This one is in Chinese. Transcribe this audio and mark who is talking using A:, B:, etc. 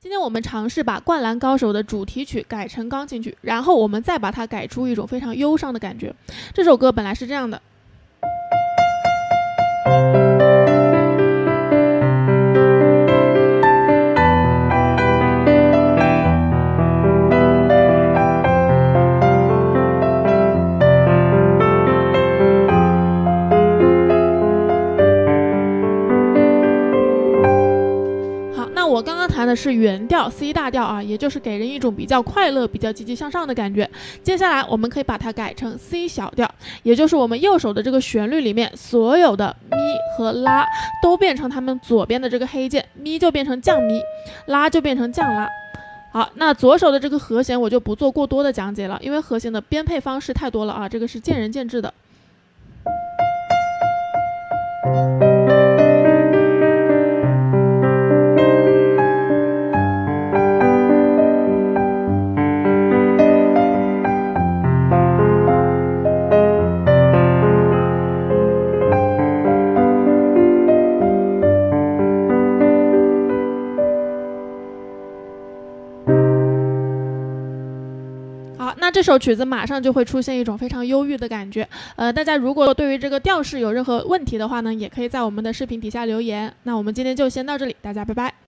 A: 今天我们尝试把《灌篮高手》的主题曲改成钢琴曲，然后我们再把它改出一种非常忧伤的感觉。这首歌本来是这样的。我刚刚弹的是原调 C 大调啊，也就是给人一种比较快乐、比较积极向上的感觉。接下来我们可以把它改成 C 小调，也就是我们右手的这个旋律里面所有的咪和拉都变成它们左边的这个黑键，咪就变成降咪，拉就变成降拉。好，那左手的这个和弦我就不做过多的讲解了，因为和弦的编配方式太多了啊，这个是见仁见智的。好，那这首曲子马上就会出现一种非常忧郁的感觉。呃，大家如果对于这个调式有任何问题的话呢，也可以在我们的视频底下留言。那我们今天就先到这里，大家拜拜。